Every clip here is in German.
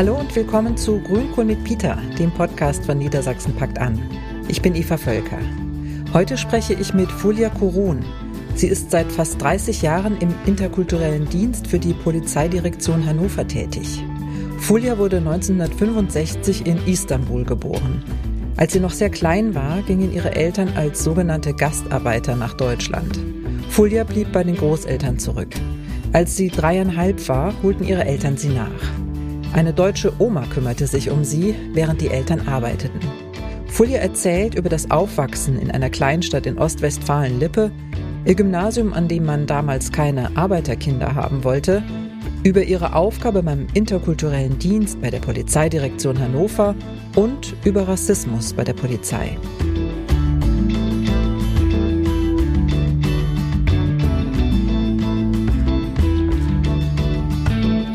Hallo und willkommen zu Grünkohl mit Peter, dem Podcast von Niedersachsen packt an. Ich bin Eva Völker. Heute spreche ich mit Fulia Kurun. Sie ist seit fast 30 Jahren im interkulturellen Dienst für die Polizeidirektion Hannover tätig. Fulia wurde 1965 in Istanbul geboren. Als sie noch sehr klein war, gingen ihre Eltern als sogenannte Gastarbeiter nach Deutschland. Fulia blieb bei den Großeltern zurück. Als sie dreieinhalb war, holten ihre Eltern sie nach. Eine deutsche Oma kümmerte sich um sie, während die Eltern arbeiteten. Fulia erzählt über das Aufwachsen in einer Kleinstadt in Ostwestfalen-Lippe, ihr Gymnasium, an dem man damals keine Arbeiterkinder haben wollte, über ihre Aufgabe beim interkulturellen Dienst bei der Polizeidirektion Hannover und über Rassismus bei der Polizei.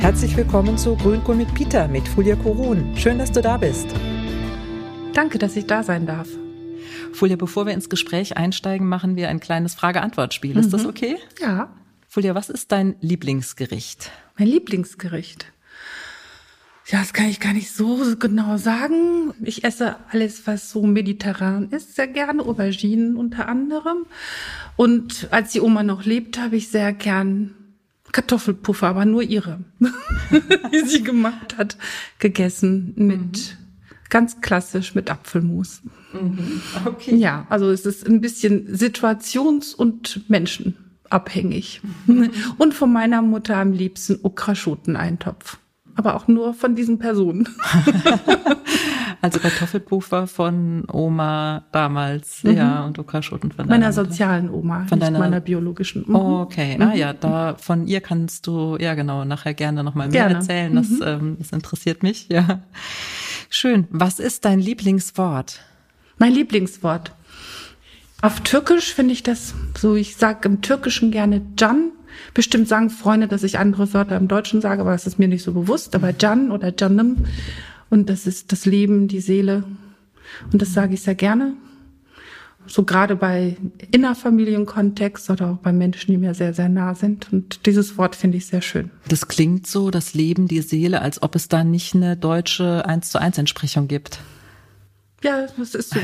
Herzlich willkommen zu Grünkohl mit Peter mit Fulia Korun. Schön, dass du da bist. Danke, dass ich da sein darf. Fulia, bevor wir ins Gespräch einsteigen, machen wir ein kleines Frage-Antwort-Spiel. Ist mhm. das okay? Ja. Fulia, was ist dein Lieblingsgericht? Mein Lieblingsgericht? Ja, das kann ich gar nicht so genau sagen. Ich esse alles, was so mediterran ist, sehr gerne, Auberginen unter anderem. Und als die Oma noch lebt, habe ich sehr gern Kartoffelpuffer, aber nur ihre, die sie gemacht hat, gegessen mit mhm. ganz klassisch mit Apfelmus. Mhm. Okay. Ja, also es ist ein bisschen situations- und menschenabhängig. Mhm. Und von meiner Mutter am liebsten Okraschoteneintopf aber auch nur von diesen Personen. also Kartoffelpuffer von Oma damals, mhm. ja, und Okraschoten von meiner sozialen Oma, von deiner meiner biologischen. Mhm. Oh, okay, ah, mhm. ah ja, da von ihr kannst du ja genau nachher gerne noch mal mehr gerne. erzählen. Das, mhm. ähm, das interessiert mich. Ja, schön. Was ist dein Lieblingswort? Mein Lieblingswort. Auf Türkisch finde ich das so. Ich sage im Türkischen gerne Can Bestimmt sagen Freunde, dass ich andere Wörter im Deutschen sage, aber das ist mir nicht so bewusst. Aber Jan oder Janim und das ist das Leben, die Seele. Und das sage ich sehr gerne. So gerade bei innerfamilienkontext oder auch bei Menschen, die mir sehr, sehr nah sind. Und dieses Wort finde ich sehr schön. Das klingt so, das Leben, die Seele, als ob es da nicht eine deutsche eins zu eins Entsprechung gibt. Ja, das ist so.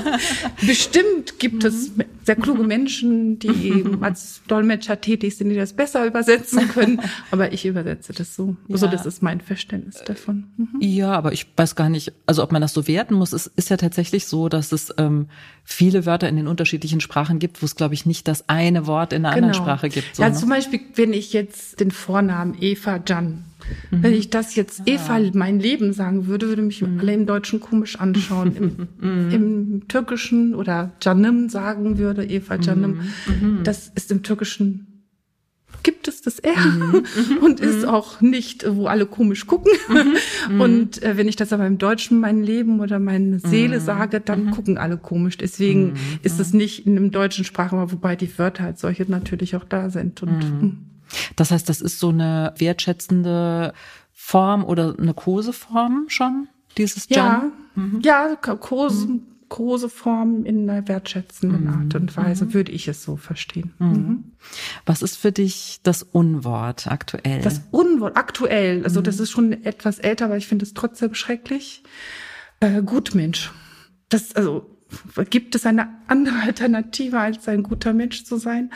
Bestimmt gibt es sehr kluge Menschen, die als Dolmetscher tätig sind, die das besser übersetzen können. Aber ich übersetze das so. Ja. Also das ist mein Verständnis davon. Mhm. Ja, aber ich weiß gar nicht, also ob man das so werten muss. Es ist ja tatsächlich so, dass es ähm, viele Wörter in den unterschiedlichen Sprachen gibt, wo es, glaube ich, nicht das eine Wort in einer genau. anderen Sprache gibt. So, ja, ne? zum Beispiel, wenn ich jetzt den Vornamen Eva Jan Mhm. Wenn ich das jetzt ah. Eva mein Leben sagen würde, würde mich mhm. alle im Deutschen komisch anschauen. Im, mhm. Im, Türkischen oder Canim sagen würde, Eva. Mhm. mhm. Das ist im Türkischen gibt es das R und ist auch nicht, wo alle komisch gucken. Und äh, wenn ich das aber im Deutschen mein Leben oder meine Seele sage, dann gucken alle komisch. Deswegen ist es nicht in einem deutschen Sprachraum, wobei die Wörter als solche natürlich auch da sind. Und das heißt, das ist so eine wertschätzende Form oder eine Koseform schon, dieses Jan? Ja, mhm. ja Kose, mhm. Koseform in einer wertschätzenden mhm. Art und Weise, mhm. würde ich es so verstehen. Mhm. Was ist für dich das Unwort aktuell? Das Unwort aktuell, also das ist schon etwas älter, aber ich finde es trotzdem schrecklich. Äh, Gutmensch. Das, also gibt es eine andere Alternative, als ein guter Mensch zu sein?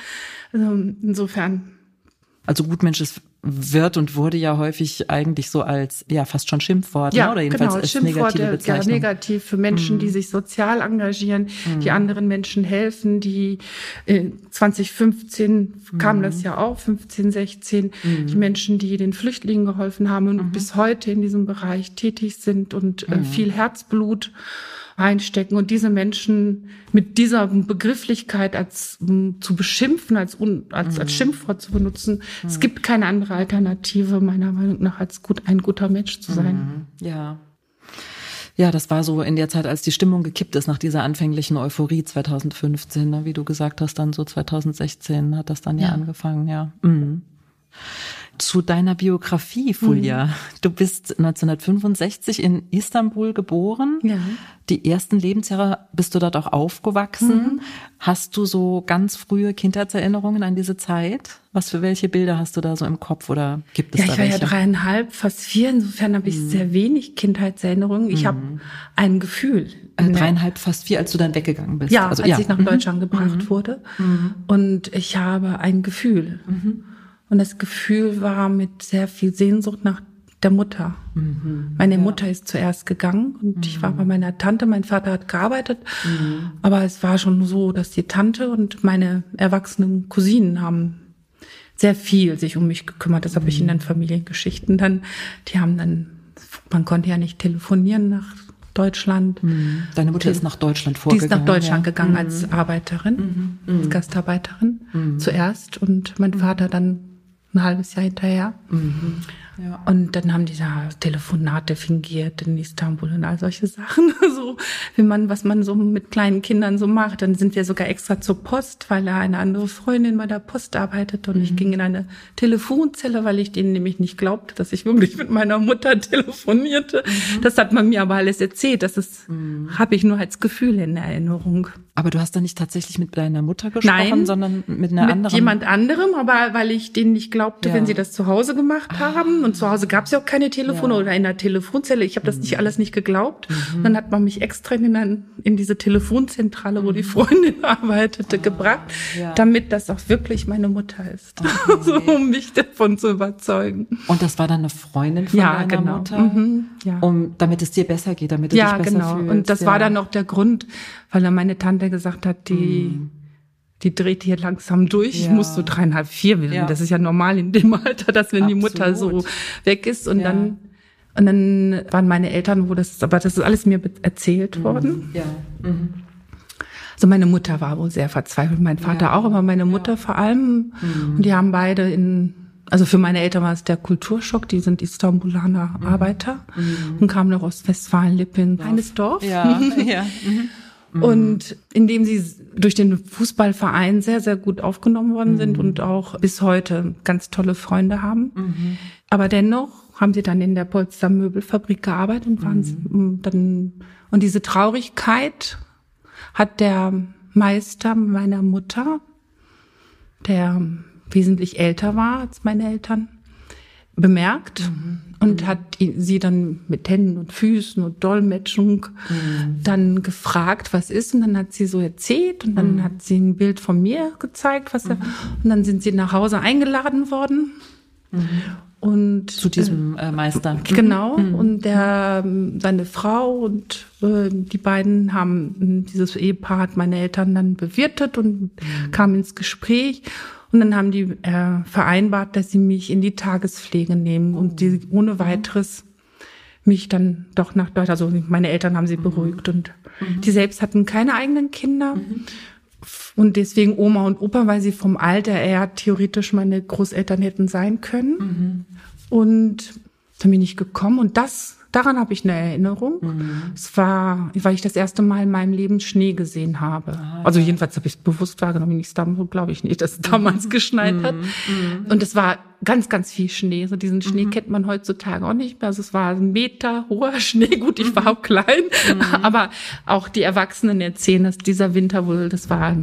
Also insofern also Gutmensch ist wird und wurde ja häufig eigentlich so als ja fast schon Schimpfwort ja, ne? oder jedenfalls genau, als negative Bezeichnung. Ja, negativ für Menschen, mm. die mhm. sich sozial engagieren, mm. die mhm. anderen Menschen helfen, die äh, 2015 mm. kam das ja auch, 15, 16, die Menschen, die den Flüchtlingen geholfen haben und bis heute in diesem Bereich tätig sind und äh, viel Herzblut reinstecken und diese Menschen mit dieser Begrifflichkeit als zu beschimpfen, als, un, als, mhm. als Schimpfwort zu benutzen. Mhm. Es gibt keine andere Alternative, meiner Meinung nach, als gut, ein guter Mensch zu sein. Mhm. Ja. Ja, das war so in der Zeit, als die Stimmung gekippt ist nach dieser anfänglichen Euphorie 2015, ne, wie du gesagt hast, dann so 2016 hat das dann ja, ja angefangen, ja. Mhm. Zu deiner Biografie, Fulja. Mhm. Du bist 1965 in Istanbul geboren. Ja. Die ersten Lebensjahre bist du dort auch aufgewachsen. Mhm. Hast du so ganz frühe Kindheitserinnerungen an diese Zeit? Was für welche Bilder hast du da so im Kopf oder gibt es ja, da ich war welche? ja dreieinhalb, fast vier. Insofern habe ich mhm. sehr wenig Kindheitserinnerungen. Ich mhm. habe ein Gefühl. Also dreieinhalb, fast vier, als du dann weggegangen bist. Ja, also, als ja. ich nach mhm. Deutschland gebracht mhm. wurde. Mhm. Und ich habe ein Gefühl. Und das Gefühl war mit sehr viel Sehnsucht nach der Mutter. Mhm, Meine ja. Mutter ist zuerst gegangen und mhm. ich war bei meiner Tante. Mein Vater hat gearbeitet, mhm. aber es war schon so, dass die Tante und meine erwachsenen Cousinen haben sehr viel sich um mich gekümmert. Das habe ich in mhm. den Familiengeschichten dann. Die haben dann, man konnte ja nicht telefonieren nach Deutschland. Mhm. Deine Mutter die, ist nach Deutschland vorgegangen. Die ist nach Deutschland ja. gegangen als mhm. Arbeiterin, als Gastarbeiterin zuerst und mein Vater dann ein halbes Jahr hinterher. Mhm. Ja. Und dann haben die da Telefonate fingiert in Istanbul und all solche Sachen. so, wie man, was man so mit kleinen Kindern so macht. Dann sind wir sogar extra zur Post, weil da eine andere Freundin bei der Post arbeitet und mhm. ich ging in eine Telefonzelle, weil ich denen nämlich nicht glaubte, dass ich wirklich mit meiner Mutter telefonierte. Mhm. Das hat man mir aber alles erzählt. Das ist, mhm. habe ich nur als Gefühl in Erinnerung. Aber du hast da nicht tatsächlich mit deiner Mutter gesprochen, Nein, sondern mit einer mit anderen? jemand anderem, aber weil ich denen nicht glaubte, ja. wenn sie das zu Hause gemacht ah. haben. Und zu Hause gab es ja auch keine Telefone ja. oder in der Telefonzelle. Ich habe das nicht mhm. alles nicht geglaubt. Mhm. Dann hat man mich extra in, ein, in diese Telefonzentrale, wo die mhm. Freundin arbeitete, ah. gebracht, ja. damit das auch wirklich meine Mutter ist. Okay. so, um mich davon zu überzeugen. Und das war dann eine Freundin von ja, deiner genau. Mutter? Mhm. Ja, Um, damit es dir besser geht, damit du ja, dich besser genau. fühlst. Und das war dann auch der Grund, weil dann meine Tante gesagt hat, die, mm. die dreht hier langsam durch. Ja. Muss so dreieinhalb, vier werden. Ja. Das ist ja normal in dem Alter, dass wenn Absolut. die Mutter so weg ist und ja. dann und dann waren meine Eltern, wo das, aber das ist alles mir erzählt mhm. worden. Ja. Mhm. Also meine Mutter war wohl sehr verzweifelt, mein Vater auch, aber meine Mutter vor allem. Mhm. Und die haben beide in, also für meine Eltern war es der Kulturschock, die sind Istanbulaner mhm. Arbeiter mhm. und kamen nach Ostwestfalen, Lippen, kleines Dorf. Ja, ja. Mhm. Mhm. Und indem sie durch den Fußballverein sehr, sehr gut aufgenommen worden sind mhm. und auch bis heute ganz tolle Freunde haben. Mhm. Aber dennoch haben sie dann in der Polster Möbelfabrik gearbeitet und waren mhm. dann, und diese Traurigkeit hat der Meister meiner Mutter, der wesentlich älter war als meine Eltern, bemerkt mhm. und mhm. hat sie dann mit Händen und Füßen und Dolmetschung mhm. dann gefragt, was ist. Und dann hat sie so erzählt und dann mhm. hat sie ein Bild von mir gezeigt, was er, mhm. und dann sind sie nach Hause eingeladen worden. Mhm. Und zu diesem äh, Meister. Genau. Und der, seine Frau und äh, die beiden haben dieses Ehepaar hat meine Eltern dann bewirtet und kam ins Gespräch. Und dann haben die äh, vereinbart, dass sie mich in die Tagespflege nehmen und die ohne weiteres mich dann doch nach Deutschland, also meine Eltern haben sie mhm. beruhigt und mhm. die selbst hatten keine eigenen Kinder. Mhm. Und deswegen Oma und Opa, weil sie vom Alter eher theoretisch meine Großeltern hätten sein können. Mhm. Und dann bin ich gekommen und das Daran habe ich eine Erinnerung. Mhm. Es war, weil ich das erste Mal in meinem Leben Schnee gesehen habe. Ah, also jedenfalls habe ich es bewusst wahrgenommen. In Istanbul glaube ich nicht, dass es damals mhm. geschneit hat. Mhm. Und es war ganz, ganz viel Schnee. So diesen Schnee mhm. kennt man heutzutage auch nicht mehr. Also es war ein Meter hoher Schnee. Gut, ich war mhm. auch klein, mhm. aber auch die Erwachsenen erzählen, dass dieser Winter wohl, das war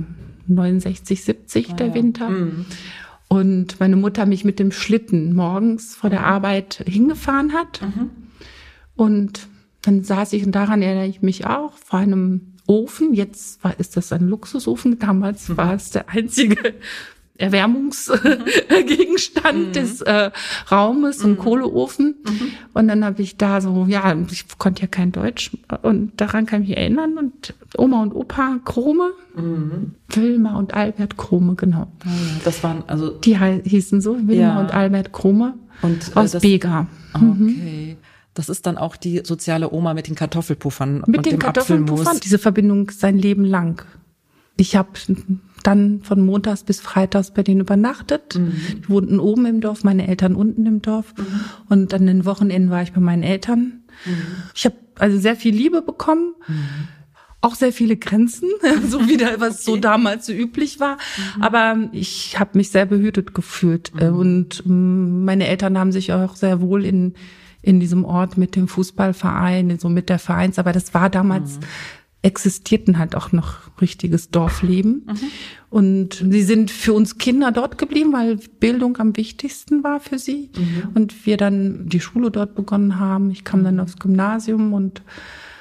69, 70 ah, der Winter. Und meine Mutter mich mit dem Schlitten morgens vor der Arbeit hingefahren hat. Und dann saß ich, und daran erinnere ich mich auch, vor einem Ofen. Jetzt war, ist das ein Luxusofen. Damals mhm. war es der einzige Erwärmungsgegenstand mhm. des äh, Raumes, ein mhm. Kohleofen. Mhm. Und dann habe ich da so, ja, ich konnte ja kein Deutsch und daran kann ich mich erinnern. Und Oma und Opa Krome, mhm. Wilma und Albert Krome, genau. Ah das waren also die hießen so Wilma ja. und Albert Krome und äh, aus das, Bega. Mhm. Okay. Das ist dann auch die soziale Oma mit den Kartoffelpuffern mit und den dem Kartoffelpuffern. Diese Verbindung sein Leben lang. Ich habe dann von montags bis freitags bei denen übernachtet. Mhm. Die wohnten oben im Dorf, meine Eltern unten im Dorf. Mhm. Und an den Wochenenden war ich bei meinen Eltern. Mhm. Ich habe also sehr viel Liebe bekommen. Mhm. auch sehr viele Grenzen, so wie da, was okay. so damals so üblich war. Mhm. Aber ich habe mich sehr behütet gefühlt mhm. und mm, meine Eltern haben sich auch sehr wohl in in diesem Ort mit dem Fußballverein, so mit der Vereinsarbeit. Das war damals mhm. existierten halt auch noch richtiges Dorfleben. Mhm. Und sie sind für uns Kinder dort geblieben, weil Bildung am wichtigsten war für sie. Mhm. Und wir dann die Schule dort begonnen haben. Ich kam dann mhm. aufs Gymnasium und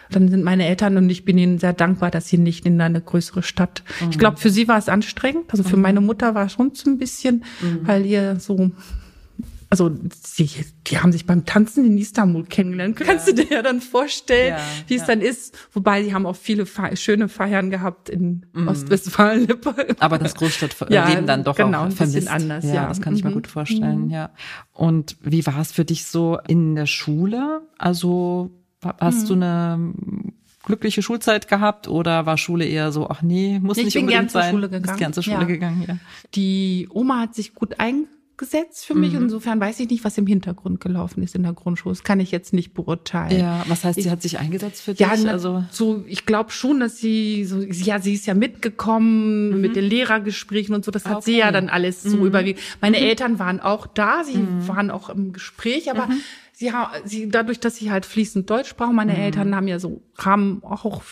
dann sind meine Eltern und ich bin ihnen sehr dankbar, dass sie nicht in eine größere Stadt. Mhm. Ich glaube, für sie war es anstrengend. Also für mhm. meine Mutter war es schon so ein bisschen, mhm. weil ihr so also sie, die haben sich beim Tanzen in Istanbul kennengelernt. Kannst ja. du dir ja dann vorstellen, ja, wie es ja. dann ist. Wobei sie haben auch viele Fe schöne Feiern gehabt in mhm. Ostwestfalen. Aber das Großstadtleben dann doch genau, auch vermisst. Ein bisschen anders, ja, ja. Das kann ich mir mhm. gut vorstellen, mhm. ja. Und wie war es für dich so in der Schule? Also hast mhm. du eine glückliche Schulzeit gehabt oder war Schule eher so, ach nee, muss ich nicht unbedingt sein? Ich bin gern zur Schule gegangen. Bist gern zur Schule gegangen, ja. Die Oma hat sich gut eingegangen gesetzt für mich. Mhm. Insofern weiß ich nicht, was im Hintergrund gelaufen ist in der Grundschule. Das kann ich jetzt nicht beurteilen. Ja, was heißt, sie hat sich eingesetzt für dich? Ja, also so, ich glaube schon, dass sie so, ja, sie ist ja mitgekommen mhm. mit den Lehrergesprächen und so. Das hat okay. sie ja dann alles so mhm. überwiegend. Meine mhm. Eltern waren auch da, sie mhm. waren auch im Gespräch, aber mhm sie, sie dadurch, dass sie halt fließend Deutsch sprachen, meine mhm. Eltern haben ja so, haben auch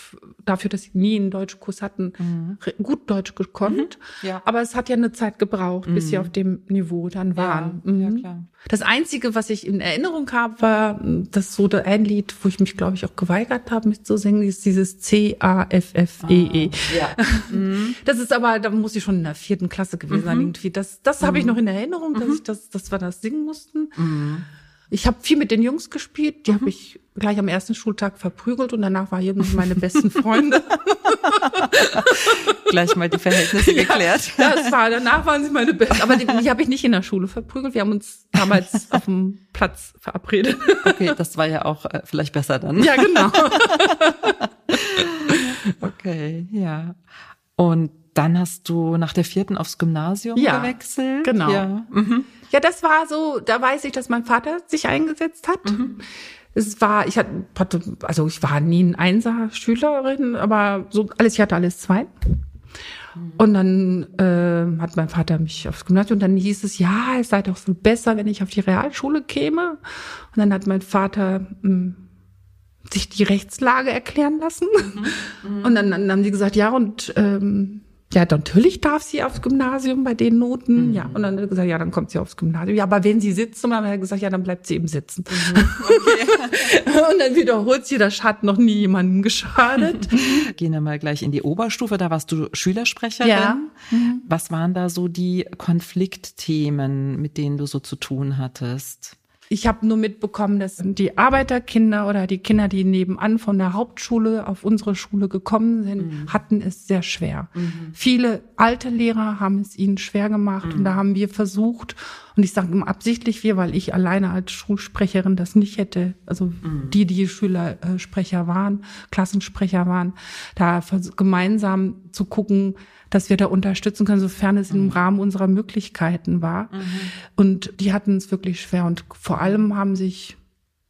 dafür, dass sie nie einen Deutschkurs hatten, mhm. gut Deutsch gekonnt. Mhm. Ja. Aber es hat ja eine Zeit gebraucht, bis sie mhm. auf dem Niveau dann waren. Ja, ja, mhm. klar. Das Einzige, was ich in Erinnerung habe, war das so ein Lied, wo ich mich, glaube ich, auch geweigert habe, mitzusingen, ist dieses C-A-F-F-E-E. -E. Ah, ja. Mhm. Das ist aber, da muss ich schon in der vierten Klasse gewesen sein, irgendwie. Das, das habe ich noch in Erinnerung, dass ich das, dass wir das singen mussten. Ich habe viel mit den Jungs gespielt, die mhm. habe ich gleich am ersten Schultag verprügelt und danach war irgendwie meine besten Freunde. gleich mal die Verhältnisse ja, geklärt. Das war, danach waren sie meine besten, aber die, die habe ich nicht in der Schule verprügelt. Wir haben uns damals auf dem Platz verabredet. Okay, das war ja auch äh, vielleicht besser dann. Ja, genau. okay, ja. Und dann hast du nach der vierten aufs Gymnasium ja, gewechselt. Genau. Ja. Mhm. ja, das war so, da weiß ich, dass mein Vater sich eingesetzt hat. Mhm. Es war, ich hatte, also ich war nie ein Einser-Schülerin, aber so alles, ich hatte alles zwei. Mhm. Und dann äh, hat mein Vater mich aufs Gymnasium und dann hieß es, ja, es sei doch so besser, wenn ich auf die Realschule käme. Und dann hat mein Vater mh, hm, sich die Rechtslage erklären lassen. Mhm. Mhm. Und dann, dann haben die gesagt, ja, und ähm, ja, natürlich darf sie aufs Gymnasium bei den Noten. Mhm. Ja, und dann hat er gesagt, ja, dann kommt sie aufs Gymnasium. Ja, aber wenn sie sitzt, und dann hat er gesagt, ja, dann bleibt sie eben sitzen. Mhm. Okay. und dann wiederholt sie, das hat noch nie jemandem geschadet. Gehen wir mal gleich in die Oberstufe, da warst du Schülersprecherin. Ja. Mhm. Was waren da so die Konfliktthemen, mit denen du so zu tun hattest? Ich habe nur mitbekommen, dass die Arbeiterkinder oder die Kinder, die nebenan von der Hauptschule auf unsere Schule gekommen sind, mhm. hatten es sehr schwer. Mhm. Viele alte Lehrer haben es ihnen schwer gemacht mhm. und da haben wir versucht, und ich sage absichtlich wir, weil ich alleine als Schulsprecherin das nicht hätte, also mhm. die, die Schülersprecher waren, Klassensprecher waren, da gemeinsam zu gucken, dass wir da unterstützen können, sofern es im mhm. Rahmen unserer Möglichkeiten war. Mhm. Und die hatten es wirklich schwer. Und vor allem haben sich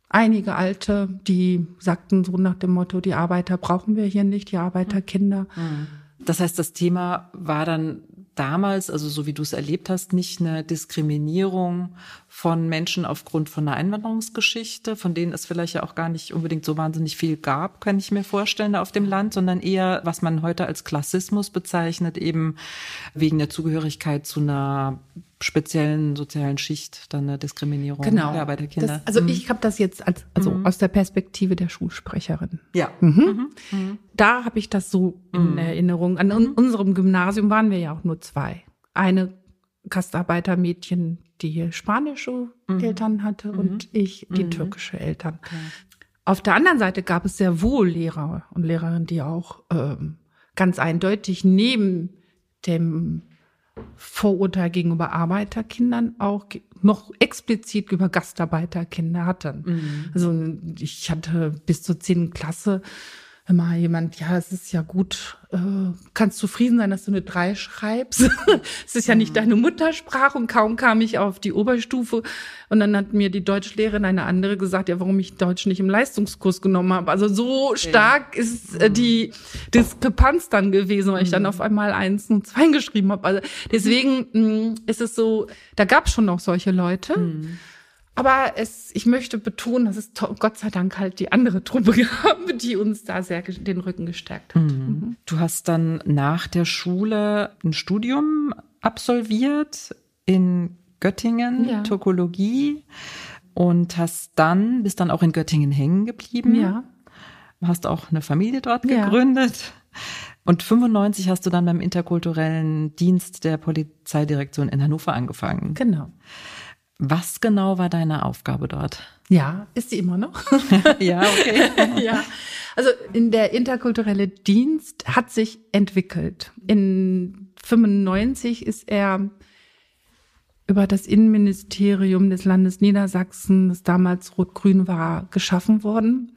einige Alte, die sagten so nach dem Motto, die Arbeiter brauchen wir hier nicht, die Arbeiterkinder. Mhm. Das heißt, das Thema war dann damals, also so wie du es erlebt hast, nicht eine Diskriminierung von Menschen aufgrund von einer Einwanderungsgeschichte, von denen es vielleicht ja auch gar nicht unbedingt so wahnsinnig viel gab, kann ich mir vorstellen, da auf dem Land, sondern eher, was man heute als Klassismus bezeichnet, eben wegen der Zugehörigkeit zu einer speziellen sozialen Schicht dann eine Diskriminierung genau. der Arbeiterkinder. Das, also mhm. ich habe das jetzt als, also mhm. aus der Perspektive der Schulsprecherin. Ja. Mhm. mhm. mhm. Da habe ich das so in mhm. Erinnerung. An un unserem Gymnasium waren wir ja auch nur zwei. Eine Gastarbeitermädchen, die spanische Eltern hatte und ich, die türkische Eltern. Okay. Auf der anderen Seite gab es sehr wohl Lehrer und Lehrerinnen, die auch ähm, ganz eindeutig neben dem Vorurteil gegenüber Arbeiterkindern auch noch explizit über Gastarbeiterkinder hatten. Mhm. Also ich hatte bis zur zehnten Klasse immer jemand, ja, es ist ja gut, äh, kannst zufrieden sein, dass du eine drei schreibst. es ist ja nicht mhm. deine Muttersprache und kaum kam ich auf die Oberstufe und dann hat mir die Deutschlehrerin eine andere gesagt, ja, warum ich Deutsch nicht im Leistungskurs genommen habe. Also so stark ist äh, die Diskrepanz dann gewesen, weil ich dann mhm. auf einmal eins und zwei geschrieben habe. Also deswegen mh, mm, ist es so, da gab es schon noch solche Leute. Aber es, ich möchte betonen, dass es Gott sei Dank halt die andere Truppe gab, die uns da sehr den Rücken gestärkt hat. Mhm. mhm. Du hast dann nach der Schule ein Studium absolviert in Göttingen, ja. Tokologie und hast dann, bist dann auch in Göttingen hängen geblieben. Ja. Hast auch eine Familie dort ja. gegründet. Und 95 hast du dann beim interkulturellen Dienst der Polizeidirektion in Hannover angefangen. Genau. Was genau war deine Aufgabe dort? Ja, ist sie immer noch? ja, okay. ja. Also in der interkulturelle Dienst hat sich entwickelt. In 95 ist er über das Innenministerium des Landes Niedersachsen, das damals rot-grün war, geschaffen worden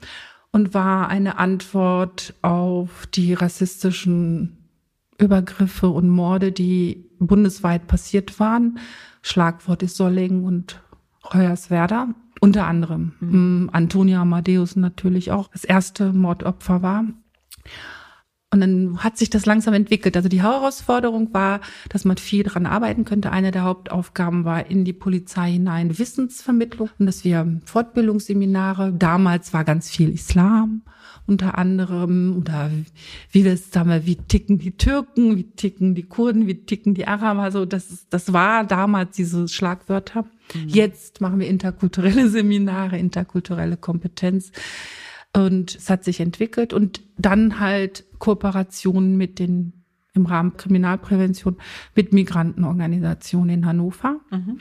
und war eine Antwort auf die rassistischen Übergriffe und Morde, die bundesweit passiert waren Schlagwort ist Solling und Hoyerswerda. Unter anderem mhm. Antonia Amadeus natürlich auch das erste Mordopfer war. Und dann hat sich das langsam entwickelt. Also die Herausforderung war, dass man viel daran arbeiten könnte. Eine der Hauptaufgaben war in die Polizei hinein Wissensvermittlung und dass wir Fortbildungsseminare, damals war ganz viel Islam, unter anderem oder wie wir es sagen wir, wie ticken die Türken, wie ticken die Kurden, wie ticken die Araber. Also das, das war damals diese Schlagwörter. Mhm. Jetzt machen wir interkulturelle Seminare, interkulturelle Kompetenz. Und es hat sich entwickelt und dann halt Kooperationen mit den im Rahmen Kriminalprävention mit Migrantenorganisationen in Hannover. Mhm.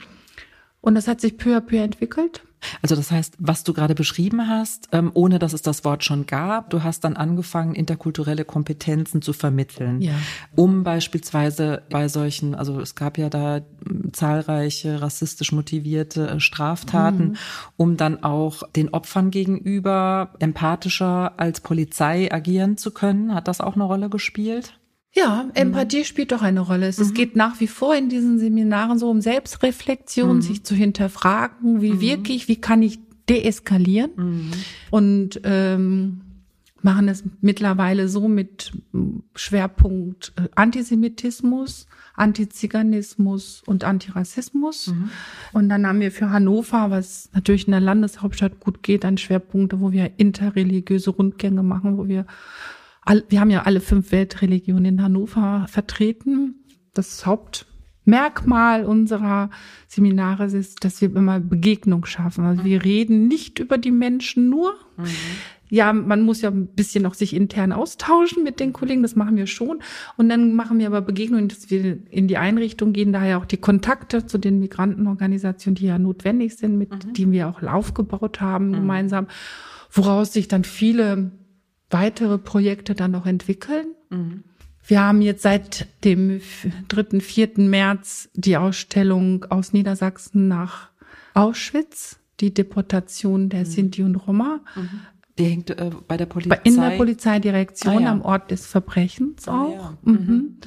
Und das hat sich peu à peu entwickelt. Also das heißt, was du gerade beschrieben hast, ähm, ohne dass es das Wort schon gab, du hast dann angefangen, interkulturelle Kompetenzen zu vermitteln, ja. um beispielsweise bei solchen, also es gab ja da hm, zahlreiche rassistisch motivierte äh, Straftaten, mhm. um dann auch den Opfern gegenüber empathischer als Polizei agieren zu können. Hat das auch eine Rolle gespielt? Ja, mhm. Empathie mhm. spielt doch eine Rolle. Es, mhm. geht nach wie vor in diesen Seminaren so um Selbstreflexion, mhm. sich zu hinterfragen, wie mhm. wirklich, wie kann ich deeskalieren mhm. und ähm, machen es mittlerweile so mit Schwerpunkt äh, Antisemitismus, Antiziganismus und Antirassismus. Und dann haben wir für Hannover, was natürlich in der Landeshauptstadt gut geht, dann Schwerpunkte, wo wir interreligiöse Rundgänge machen, wo wir wir haben ja alle fünf Weltreligionen in Hannover vertreten. Das Hauptmerkmal unserer Seminare ist, dass wir immer Begegnung schaffen. Also wir reden nicht über die Menschen nur. Mhm. Ja, man muss ja ein bisschen auch sich intern austauschen mit den Kollegen, das machen wir schon. Und dann machen wir aber Begegnungen, dass wir in die Einrichtung gehen, daher auch die Kontakte zu den Migrantenorganisationen, die ja notwendig sind, mit mhm. denen wir auch aufgebaut haben mhm. gemeinsam, woraus sich dann viele weitere Projekte dann noch entwickeln. Mhm. Wir haben jetzt seit dem 3., 4. März die Ausstellung aus Niedersachsen nach Auschwitz, die Deportation der mhm. Sinti und Roma. Mhm. Die hängt äh, bei der Polizei. In der Polizeidirektion ah, ja. am Ort des Verbrechens ah, auch. Ja. Mhm.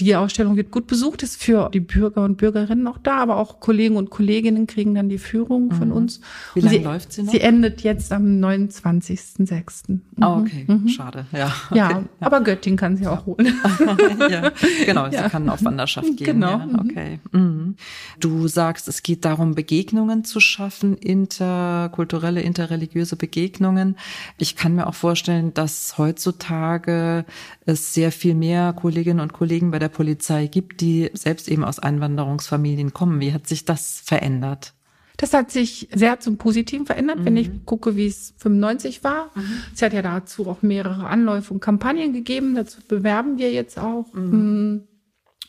Mhm. mhm. Die Ausstellung wird gut besucht, ist für die Bürger und Bürgerinnen auch da, aber auch Kollegen und Kolleginnen kriegen dann die Führung von mhm. uns. Wie lange läuft sie noch? Sie endet jetzt am 29.06. Mhm. Ah, okay. Mhm. Schade. Ja, okay. ja, aber Göttingen kann sie auch holen. ja, genau, sie kann auf Wanderschaft gehen. Genau. Ja, okay. Mhm. Du sagst, es geht darum, Begegnungen zu schaffen, interkulturelle, interreligiöse Begegnungen. Ich kann mir auch vorstellen, dass heutzutage es sehr viel mehr Kolleginnen und Kollegen bei der Polizei gibt, die selbst eben aus Einwanderungsfamilien kommen. Wie hat sich das verändert? Das hat sich sehr zum Positiven verändert, mhm. wenn ich mhm. gucke, wie es 95 war. Mhm. Es hat ja dazu auch mehrere Anläufe und Kampagnen gegeben. Dazu bewerben wir jetzt auch. Mhm.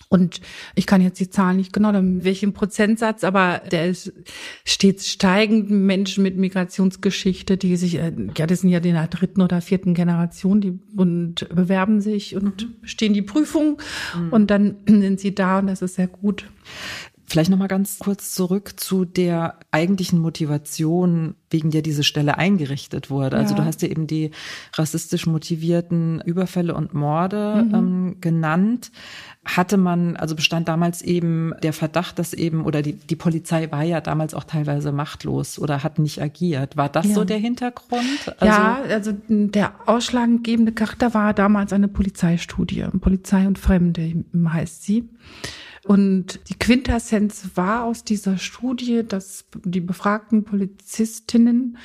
Und ich kann jetzt die Zahlen nicht genau, welchen Prozentsatz, aber der ist stets steigend. Menschen mit Migrationsgeschichte, die sich, äh, ja, das sind ja in der dritten oder vierten Generation, die und bewerben sich und mhm. stehen die Prüfung mhm. und dann sind sie da und das ist sehr gut. Vielleicht noch mal ganz kurz zurück zu der eigentlichen Motivation, wegen der diese Stelle eingerichtet wurde. Also ja. du hast ja eben die rassistisch motivierten Überfälle und Morde mhm. ähm, genannt. Hatte man, also bestand damals eben der Verdacht, dass eben, oder die, die Polizei war ja damals auch teilweise machtlos oder hat nicht agiert. War das ja. so der Hintergrund? Also ja, also der ausschlaggebende Charakter war damals eine Polizeistudie. Polizei und Fremde heißt sie. Und die Quintessenz war aus dieser Studie, dass die befragten Polizistinnen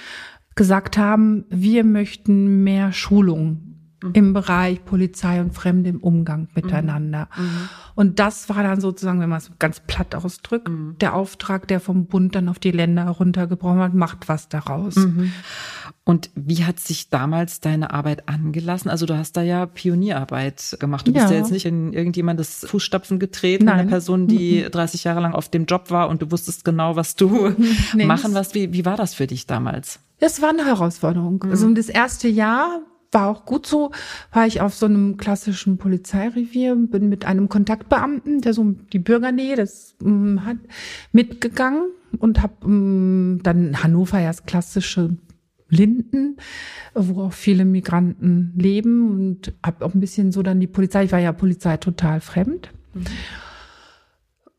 gesagt haben, wir möchten mehr Schulung. Im Bereich Polizei und Fremde im Umgang miteinander. Mhm. mhm. Und das war dann sozusagen, wenn man es ganz platt ausdrückt, mhm. der Auftrag, der vom Bund dann auf die Länder heruntergebrochen hat, macht was daraus. Mhm. Und wie hat sich damals deine Arbeit angelassen? Also du hast da ja Pionierarbeit gemacht. Du bist ja, ja jetzt nicht in irgendjemandes Fußstapfen getreten, Nein. eine Person, die 30 Jahre lang auf dem Job war und du wusstest genau, was du nee, machen wirst. Wie, wie war das für dich damals? Das war eine Herausforderung. Mhm. Also das erste Jahr war auch gut so, war ich auf so einem klassischen Polizeirevier, bin mit einem Kontaktbeamten, der so die Bürgernähe das um, hat, mitgegangen und habe um, dann Hannover ja das klassische Linden, wo auch viele Migranten leben und habe auch ein bisschen so dann die Polizei, ich war ja Polizei total fremd. Mhm.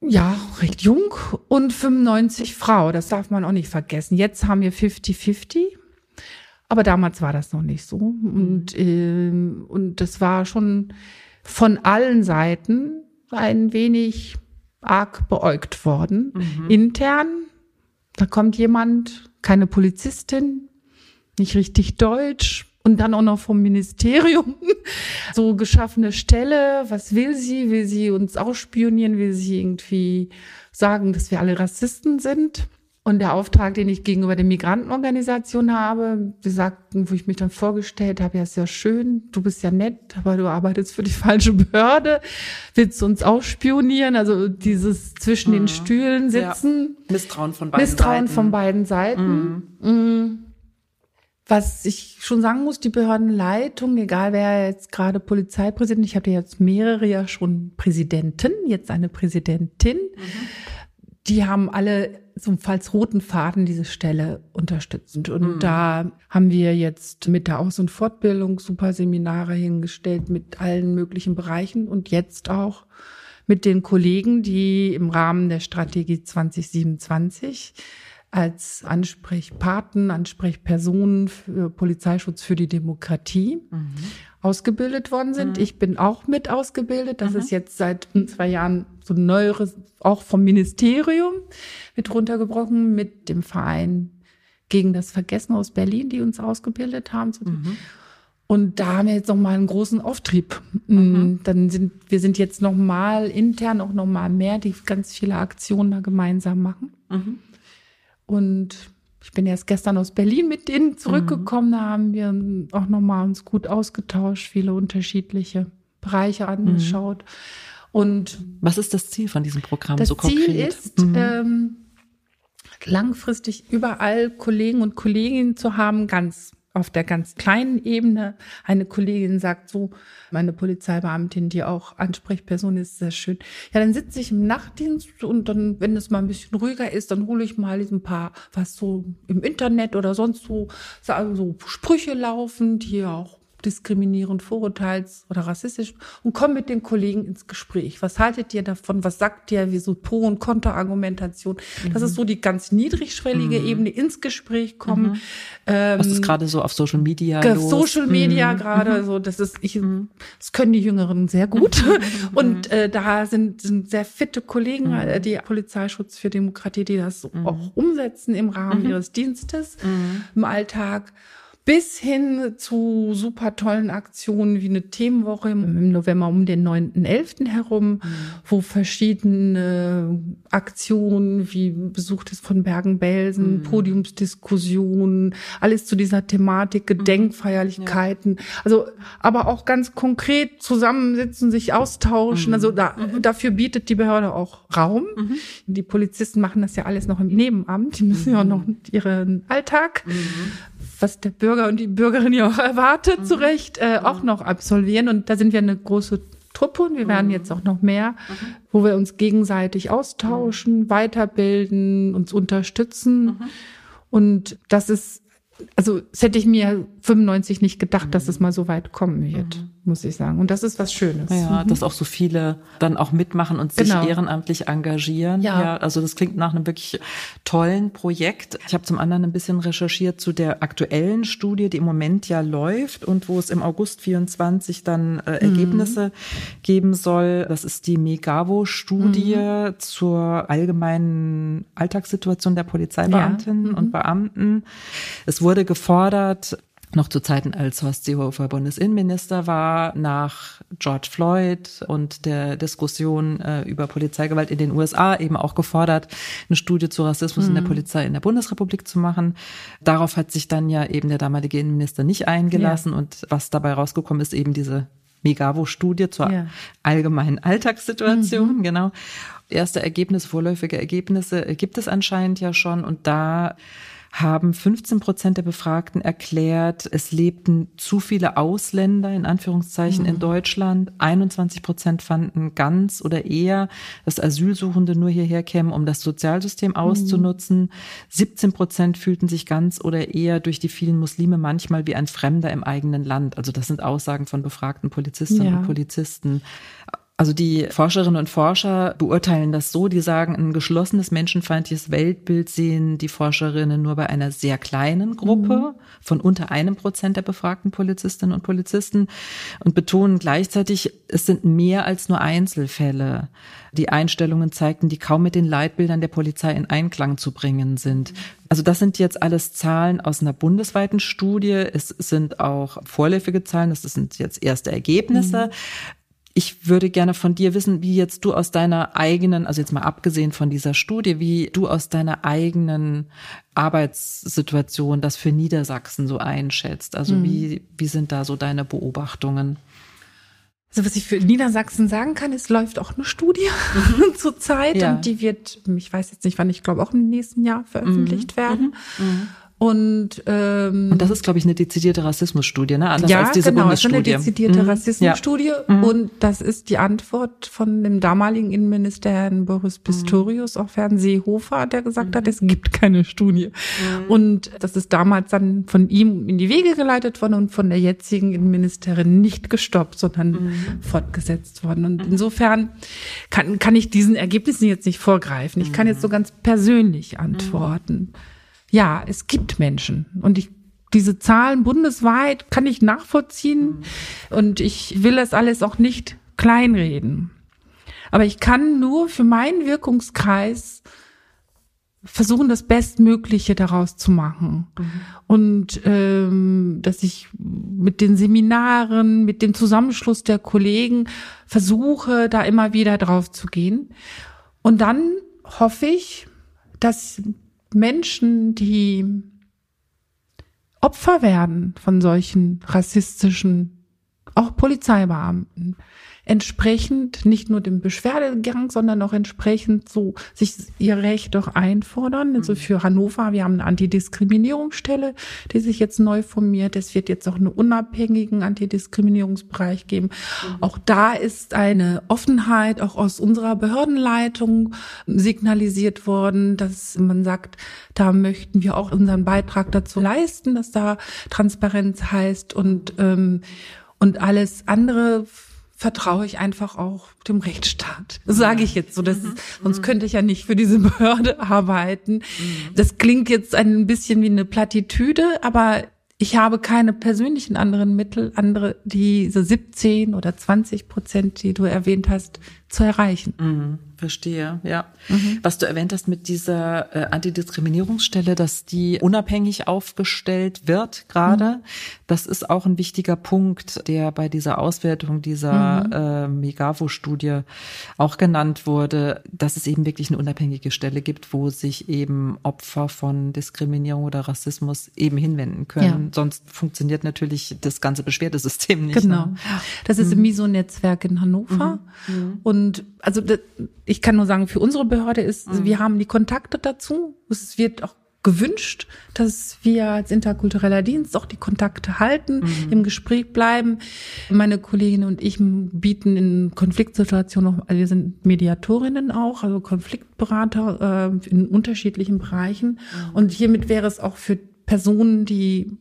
Ja, recht jung und 95 Frau, das darf man auch nicht vergessen. Jetzt haben wir 50-50 aber damals war das noch nicht so. Und, äh, und das war schon von allen Seiten ein wenig arg beäugt worden. Mhm. Intern, da kommt jemand, keine Polizistin, nicht richtig Deutsch und dann auch noch vom Ministerium. So geschaffene Stelle, was will sie? Will sie uns ausspionieren? Will sie irgendwie sagen, dass wir alle Rassisten sind? Und der Auftrag, den ich gegenüber der Migrantenorganisation habe, die sagten, wo ich mich dann vorgestellt habe, ja, ist ja schön, du bist ja nett, aber du arbeitest für die falsche Behörde, willst du uns ausspionieren? Also dieses zwischen mhm. den Stühlen sitzen. Ja. Misstrauen von beiden Misstrauen Seiten. von beiden Seiten. Mhm. Mhm. Was ich schon sagen muss, die Behördenleitung, egal wer jetzt gerade Polizeipräsident, ich habe ja jetzt mehrere ja schon Präsidenten, jetzt eine Präsidentin, mhm. die haben alle so falls roten Faden diese Stelle unterstützend. Und mhm. da haben wir jetzt mit der Aus- und Fortbildung super Seminare hingestellt mit allen möglichen Bereichen und jetzt auch mit den Kollegen, die im Rahmen der Strategie 2027 als Ansprechpaten, Ansprechpersonen für Polizeischutz für die Demokratie mhm. ausgebildet worden sind. Mhm. Ich bin auch mit ausgebildet. Das mhm. ist jetzt seit zwei Jahren so neueres, auch vom Ministerium mit runtergebrochen, mit dem Verein gegen das Vergessen aus Berlin, die uns ausgebildet haben. Mhm. Und da haben wir jetzt noch mal einen großen Auftrieb. Mhm. Dann sind wir sind jetzt noch mal intern auch noch mal mehr, die ganz viele Aktionen da gemeinsam machen. Mhm. Und ich bin erst gestern aus Berlin mit denen zurückgekommen. Mhm. Da haben wir auch nochmal uns gut ausgetauscht, viele unterschiedliche Bereiche angeschaut. Mhm. Und was ist das Ziel von diesem Programm das so konkret? Ziel ist, mhm. ähm, langfristig überall Kollegen und Kolleginnen zu haben, ganz auf der ganz kleinen Ebene. Eine Kollegin sagt so, meine Polizeibeamtin, die auch Ansprechperson ist, sehr schön. Ja, dann sitze ich im Nachtdienst und dann, wenn es mal ein bisschen ruhiger ist, dann hole ich mal ein paar, was so im Internet oder sonst so, so Sprüche laufen, die auch diskriminierend, vorurteils oder rassistisch und komm mit den Kollegen ins Gespräch. Was haltet ihr davon? Was sagt ihr? Wie so Pro- und Konterargumentation? Mhm. Das ist so die ganz niedrigschwellige mhm. Ebene ins Gespräch kommen. Mhm. Ähm, Was ist gerade so auf Social Media los? Social Media mhm. gerade, mhm. so das ist ich, mhm. das können die Jüngeren sehr gut und äh, da sind, sind sehr fitte Kollegen, äh, die Polizeischutz für Demokratie, die das auch umsetzen im Rahmen ihres Dienstes im Alltag bis hin zu super tollen Aktionen wie eine Themenwoche im November um den 9.11. herum, mhm. wo verschiedene Aktionen wie Besuch des von Bergen-Belsen, mhm. Podiumsdiskussionen, alles zu dieser Thematik, mhm. Gedenkfeierlichkeiten, ja. also aber auch ganz konkret zusammensitzen, sich austauschen. Mhm. Also da, mhm. dafür bietet die Behörde auch Raum. Mhm. Die Polizisten machen das ja alles noch im Nebenamt, die müssen ja auch noch ihren Alltag was der Bürger und die Bürgerin ja auch erwartet, mhm. zu Recht, äh, auch noch absolvieren. Und da sind wir eine große Truppe und wir werden jetzt auch noch mehr, wo wir uns gegenseitig austauschen, weiterbilden, uns unterstützen. Und das ist also das hätte ich mir 95 nicht gedacht, dass es mal so weit kommen wird, mhm. Muss ich sagen. Und das ist was Schönes. Ja, mhm. dass auch so viele dann auch mitmachen und sich genau. ehrenamtlich engagieren. Ja. ja. Also das klingt nach einem wirklich tollen Projekt. Ich habe zum anderen ein bisschen recherchiert zu der aktuellen Studie, die im Moment ja läuft und wo es im August 24 dann äh, mhm. Ergebnisse mhm. geben soll. Das ist die Megavo-Studie mhm. zur allgemeinen Alltagssituation der Polizeibeamtinnen ja. und mhm. Beamten. Es wurde gefordert, noch zu Zeiten, als Horst Seehofer Bundesinnenminister war, nach George Floyd und der Diskussion äh, über Polizeigewalt in den USA eben auch gefordert, eine Studie zu Rassismus mhm. in der mhm. Polizei in der Bundesrepublik zu machen. Darauf hat sich dann ja eben der damalige Innenminister nicht eingelassen ja. und was dabei rausgekommen ist, eben diese Megavo-Studie zur ja. allgemeinen Alltagssituation, mhm. genau. Erste Ergebnisse, vorläufige Ergebnisse gibt es anscheinend ja schon und da haben 15 Prozent der Befragten erklärt, es lebten zu viele Ausländer in Anführungszeichen mhm. in Deutschland. 21 Prozent fanden ganz oder eher, dass Asylsuchende nur hierher kämen, um das Sozialsystem mhm. auszunutzen. Mhm. 17 Prozent fühlten sich ganz oder eher durch die vielen Muslime manchmal wie ein Fremder im eigenen Land. Also das sind Aussagen von befragten Polizistinnen ja. und Polizisten. Also die Forscherinnen und Forscher beurteilen das so, die sagen, ein geschlossenes menschenfeindliches Weltbild sehen die Forscherinnen nur bei einer sehr kleinen Gruppe mhm. von unter einem Prozent der befragten Polizistinnen und Polizisten und betonen gleichzeitig, es sind mehr als nur Einzelfälle. Die Einstellungen zeigten, die kaum mit den Leitbildern der Polizei in Einklang zu bringen sind. Also das sind jetzt alles Zahlen aus einer bundesweiten Studie. Es sind auch vorläufige Zahlen, das sind jetzt erste Ergebnisse. Mhm. Ich würde gerne von dir wissen, wie jetzt du aus deiner eigenen, also jetzt mal abgesehen von dieser Studie, wie du aus deiner eigenen Arbeitssituation das für Niedersachsen so einschätzt. Also mhm. wie, wie sind da so deine Beobachtungen? Also was ich für Niedersachsen sagen kann, es läuft auch eine Studie mhm. zurzeit ja. und die wird, ich weiß jetzt nicht wann, ich glaube auch im nächsten Jahr veröffentlicht mhm. werden. Mhm. Und, ähm, und das ist, glaube ich, eine dezidierte Rassismusstudie, ne? Anders ja, als diese genau, Bundesstudie. eine dezidierte mhm. Rassismusstudie. Mhm. Und das ist die Antwort von dem damaligen Innenminister Herrn Boris mhm. Pistorius mhm. auf Herrn Seehofer, der gesagt mhm. hat, es gibt keine Studie. Mhm. Und das ist damals dann von ihm in die Wege geleitet worden und von der jetzigen Innenministerin nicht gestoppt, sondern fortgesetzt worden. Und insofern kann, kann ich diesen Ergebnissen jetzt nicht vorgreifen. Ich kann jetzt so ganz persönlich antworten ja, es gibt Menschen. Und ich, diese Zahlen bundesweit kann ich nachvollziehen. Und ich will das alles auch nicht kleinreden. Aber ich kann nur für meinen Wirkungskreis versuchen, das Bestmögliche daraus zu machen. Mhm. Und ähm, dass ich mit den Seminaren, mit dem Zusammenschluss der Kollegen versuche, da immer wieder drauf zu gehen. Und dann hoffe ich, dass Menschen, die Opfer werden von solchen rassistischen, auch Polizeibeamten, entsprechend nicht nur dem Beschwerdegang, sondern auch entsprechend so sich ihr Recht doch einfordern. Also mhm. für Hannover, wir haben eine Antidiskriminierungsstelle, die sich jetzt neu formiert. Es wird jetzt auch einen unabhängigen Antidiskriminierungsbereich geben. Mhm. Auch da ist eine Offenheit auch aus unserer Behördenleitung signalisiert worden, dass man sagt, da möchten wir auch unseren Beitrag dazu leisten, dass da Transparenz heißt und ähm, und alles andere vertraue ich einfach auch dem Rechtsstaat. Das sage ich jetzt so. Das ist, mhm. sonst mhm. könnte ich ja nicht für diese Behörde arbeiten. Mhm. Das klingt jetzt ein bisschen wie eine Plattitüde, aber ich habe keine persönlichen anderen Mittel, andere diese 17 oder 20 Prozent, die du erwähnt hast, zu erreichen. Verstehe, ja. Mhm. Was du erwähnt hast mit dieser äh, Antidiskriminierungsstelle, dass die unabhängig aufgestellt wird gerade, mhm. das ist auch ein wichtiger Punkt, der bei dieser Auswertung dieser mhm. äh, Megavo-Studie auch genannt wurde, dass es eben wirklich eine unabhängige Stelle gibt, wo sich eben Opfer von Diskriminierung oder Rassismus eben hinwenden können. Ja. Sonst funktioniert natürlich das ganze Beschwerdesystem nicht. Genau. Ne? Das ist im mhm. MISO-Netzwerk in Hannover. Mhm. Mhm. Und also ich kann nur sagen, für unsere Behörde ist, mhm. wir haben die Kontakte dazu. Es wird auch gewünscht, dass wir als interkultureller Dienst auch die Kontakte halten, mhm. im Gespräch bleiben. Meine Kollegin und ich bieten in Konfliktsituationen noch, also wir sind Mediatorinnen auch, also Konfliktberater äh, in unterschiedlichen Bereichen. Mhm. Und hiermit wäre es auch für Personen, die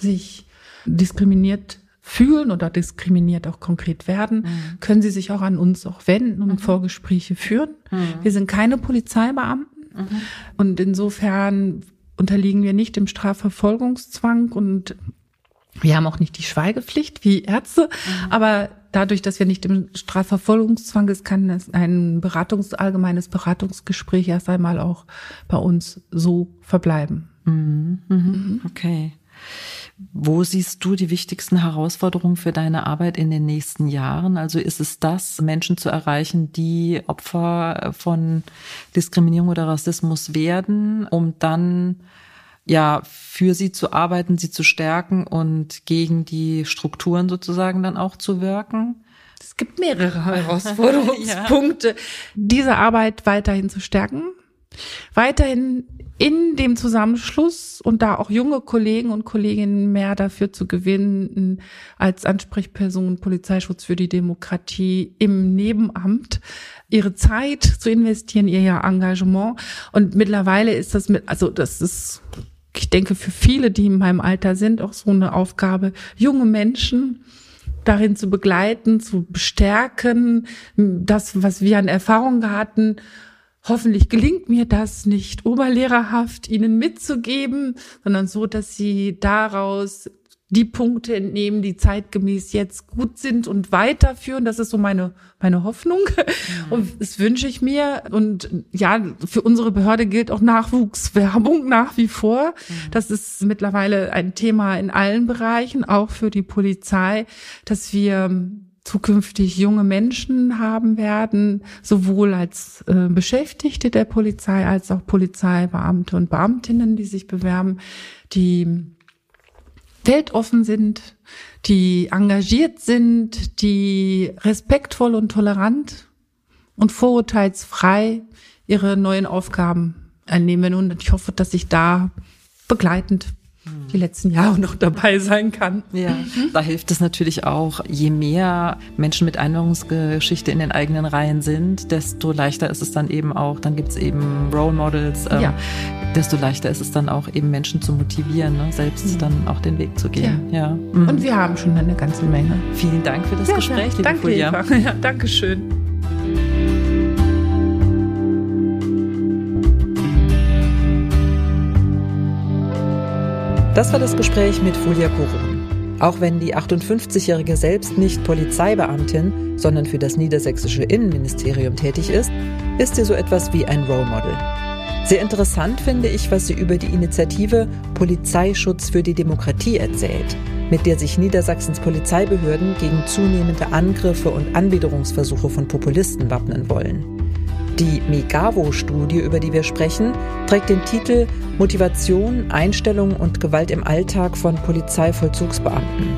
sich diskriminiert fühlen oder diskriminiert auch konkret werden, mhm. können sie sich auch an uns auch wenden und mhm. Vorgespräche führen. Mhm. Wir sind keine Polizeibeamten mhm. und insofern unterliegen wir nicht dem Strafverfolgungszwang und wir haben auch nicht die Schweigepflicht wie Ärzte, mhm. aber dadurch, dass wir nicht im Strafverfolgungszwang ist, kann es ein Beratungs allgemeines Beratungsgespräch erst einmal auch bei uns so verbleiben. Mhm. Okay. Wo siehst du die wichtigsten Herausforderungen für deine Arbeit in den nächsten Jahren? Also ist es das, Menschen zu erreichen, die Opfer von Diskriminierung oder Rassismus werden, um dann ja für sie zu arbeiten, sie zu stärken und gegen die Strukturen sozusagen dann auch zu wirken? Es gibt mehrere Herausforderungspunkte, ja. diese Arbeit weiterhin zu stärken, weiterhin in dem Zusammenschluss und da auch junge Kollegen und Kolleginnen mehr dafür zu gewinnen, als Ansprechperson Polizeischutz für die Demokratie im Nebenamt ihre Zeit zu investieren, ihr Engagement. Und mittlerweile ist das mit, also das ist, ich denke, für viele, die in meinem Alter sind, auch so eine Aufgabe, junge Menschen darin zu begleiten, zu bestärken, das, was wir an Erfahrungen hatten, Hoffentlich gelingt mir das nicht oberlehrerhaft ihnen mitzugeben, sondern so, dass sie daraus die Punkte entnehmen, die zeitgemäß jetzt gut sind und weiterführen. Das ist so meine, meine Hoffnung. Mhm. Und das wünsche ich mir. Und ja, für unsere Behörde gilt auch Nachwuchswerbung nach wie vor. Mhm. Das ist mittlerweile ein Thema in allen Bereichen, auch für die Polizei, dass wir zukünftig junge Menschen haben werden, sowohl als äh, Beschäftigte der Polizei als auch Polizeibeamte und Beamtinnen, die sich bewerben, die weltoffen sind, die engagiert sind, die respektvoll und tolerant und vorurteilsfrei ihre neuen Aufgaben annehmen. Und ich hoffe, dass ich da begleitend die letzten Jahre noch dabei sein kann. Ja, da hilft es natürlich auch, je mehr Menschen mit Einwanderungsgeschichte in den eigenen Reihen sind, desto leichter ist es dann eben auch, dann gibt es eben Role Models, ähm, ja. desto leichter ist es dann auch eben Menschen zu motivieren, ne, selbst mhm. dann auch den Weg zu gehen. Ja. ja. Mhm. Und wir haben schon eine ganze Menge. Vielen Dank für das ja, Gespräch, liebe Danke, Julia. Eva. Ja, Dankeschön. Das war das Gespräch mit Fulia Kurun. Auch wenn die 58-Jährige selbst nicht Polizeibeamtin, sondern für das niedersächsische Innenministerium tätig ist, ist sie so etwas wie ein Role Model. Sehr interessant finde ich, was sie über die Initiative Polizeischutz für die Demokratie erzählt, mit der sich Niedersachsens Polizeibehörden gegen zunehmende Angriffe und Anbiederungsversuche von Populisten wappnen wollen. Die Megavo-Studie, über die wir sprechen, trägt den Titel Motivation, Einstellung und Gewalt im Alltag von Polizeivollzugsbeamten.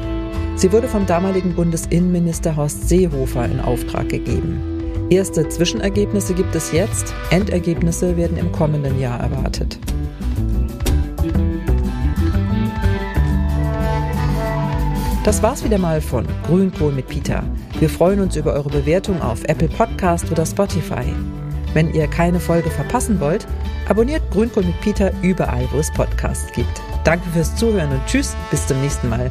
Sie wurde vom damaligen Bundesinnenminister Horst Seehofer in Auftrag gegeben. Erste Zwischenergebnisse gibt es jetzt, Endergebnisse werden im kommenden Jahr erwartet. Das war's wieder mal von Grünkohl mit Peter. Wir freuen uns über eure Bewertung auf Apple Podcast oder Spotify. Wenn ihr keine Folge verpassen wollt, abonniert Grünkohl mit Peter überall, wo es Podcasts gibt. Danke fürs Zuhören und tschüss, bis zum nächsten Mal.